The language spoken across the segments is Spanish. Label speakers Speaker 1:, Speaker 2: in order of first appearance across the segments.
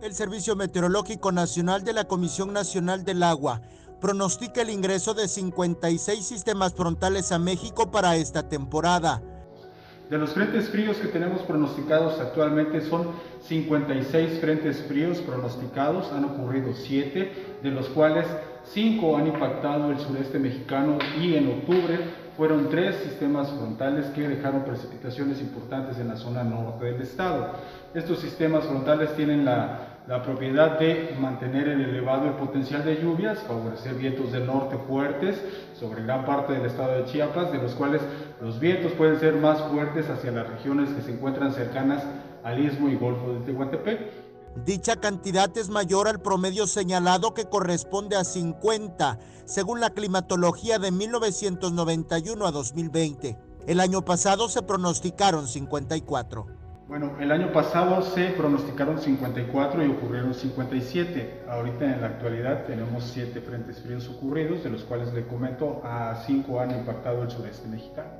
Speaker 1: El Servicio Meteorológico Nacional de la Comisión Nacional del Agua pronostica el ingreso de 56 sistemas frontales a México para esta temporada.
Speaker 2: De los frentes fríos que tenemos pronosticados actualmente son 56 frentes fríos pronosticados, han ocurrido 7, de los cuales 5 han impactado el sureste mexicano y en octubre fueron 3 sistemas frontales que dejaron precipitaciones importantes en la zona norte del estado. Estos sistemas frontales tienen la la propiedad de mantener el elevado el potencial de lluvias, favorecer vientos del norte fuertes sobre gran parte del estado de Chiapas, de los cuales los vientos pueden ser más fuertes hacia las regiones que se encuentran cercanas al istmo y golfo de Tehuantepec.
Speaker 1: Dicha cantidad es mayor al promedio señalado que corresponde a 50, según la climatología de 1991 a 2020. El año pasado se pronosticaron 54.
Speaker 2: Bueno, el año pasado se pronosticaron 54 y ocurrieron 57. Ahorita en la actualidad tenemos 7 frentes fríos ocurridos, de los cuales le comento a 5 han impactado el sureste mexicano.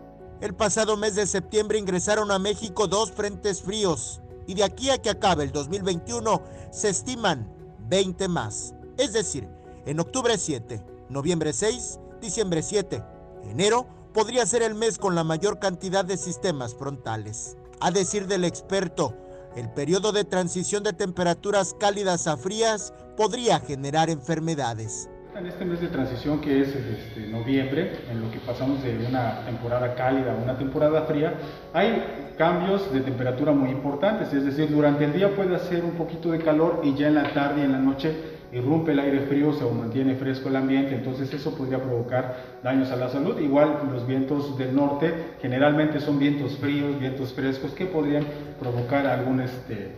Speaker 1: El pasado mes de septiembre ingresaron a México dos frentes fríos y de aquí a que acabe el 2021 se estiman 20 más. Es decir, en octubre 7, noviembre 6, diciembre 7, enero podría ser el mes con la mayor cantidad de sistemas frontales. A decir del experto, el periodo de transición de temperaturas cálidas a frías podría generar enfermedades.
Speaker 2: En este mes de transición que es este, noviembre, en lo que pasamos de una temporada cálida a una temporada fría, hay cambios de temperatura muy importantes, es decir, durante el día puede hacer un poquito de calor y ya en la tarde y en la noche irrumpe el aire frío, se mantiene fresco el ambiente, entonces eso podría provocar daños a la salud. Igual los vientos del norte generalmente son vientos fríos, vientos frescos que podrían provocar algún, este,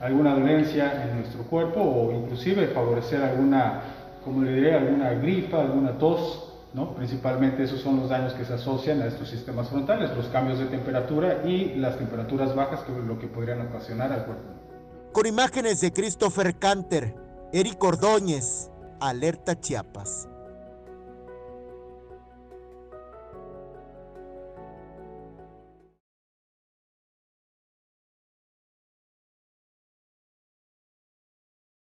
Speaker 2: alguna dolencia en nuestro cuerpo o inclusive favorecer alguna, como le diré, alguna gripa, alguna tos. ¿no? Principalmente esos son los daños que se asocian a estos sistemas frontales, los cambios de temperatura y las temperaturas bajas que lo que podrían ocasionar al cuerpo.
Speaker 1: Con imágenes de Christopher Canter, Eric Ordóñez, Alerta Chiapas.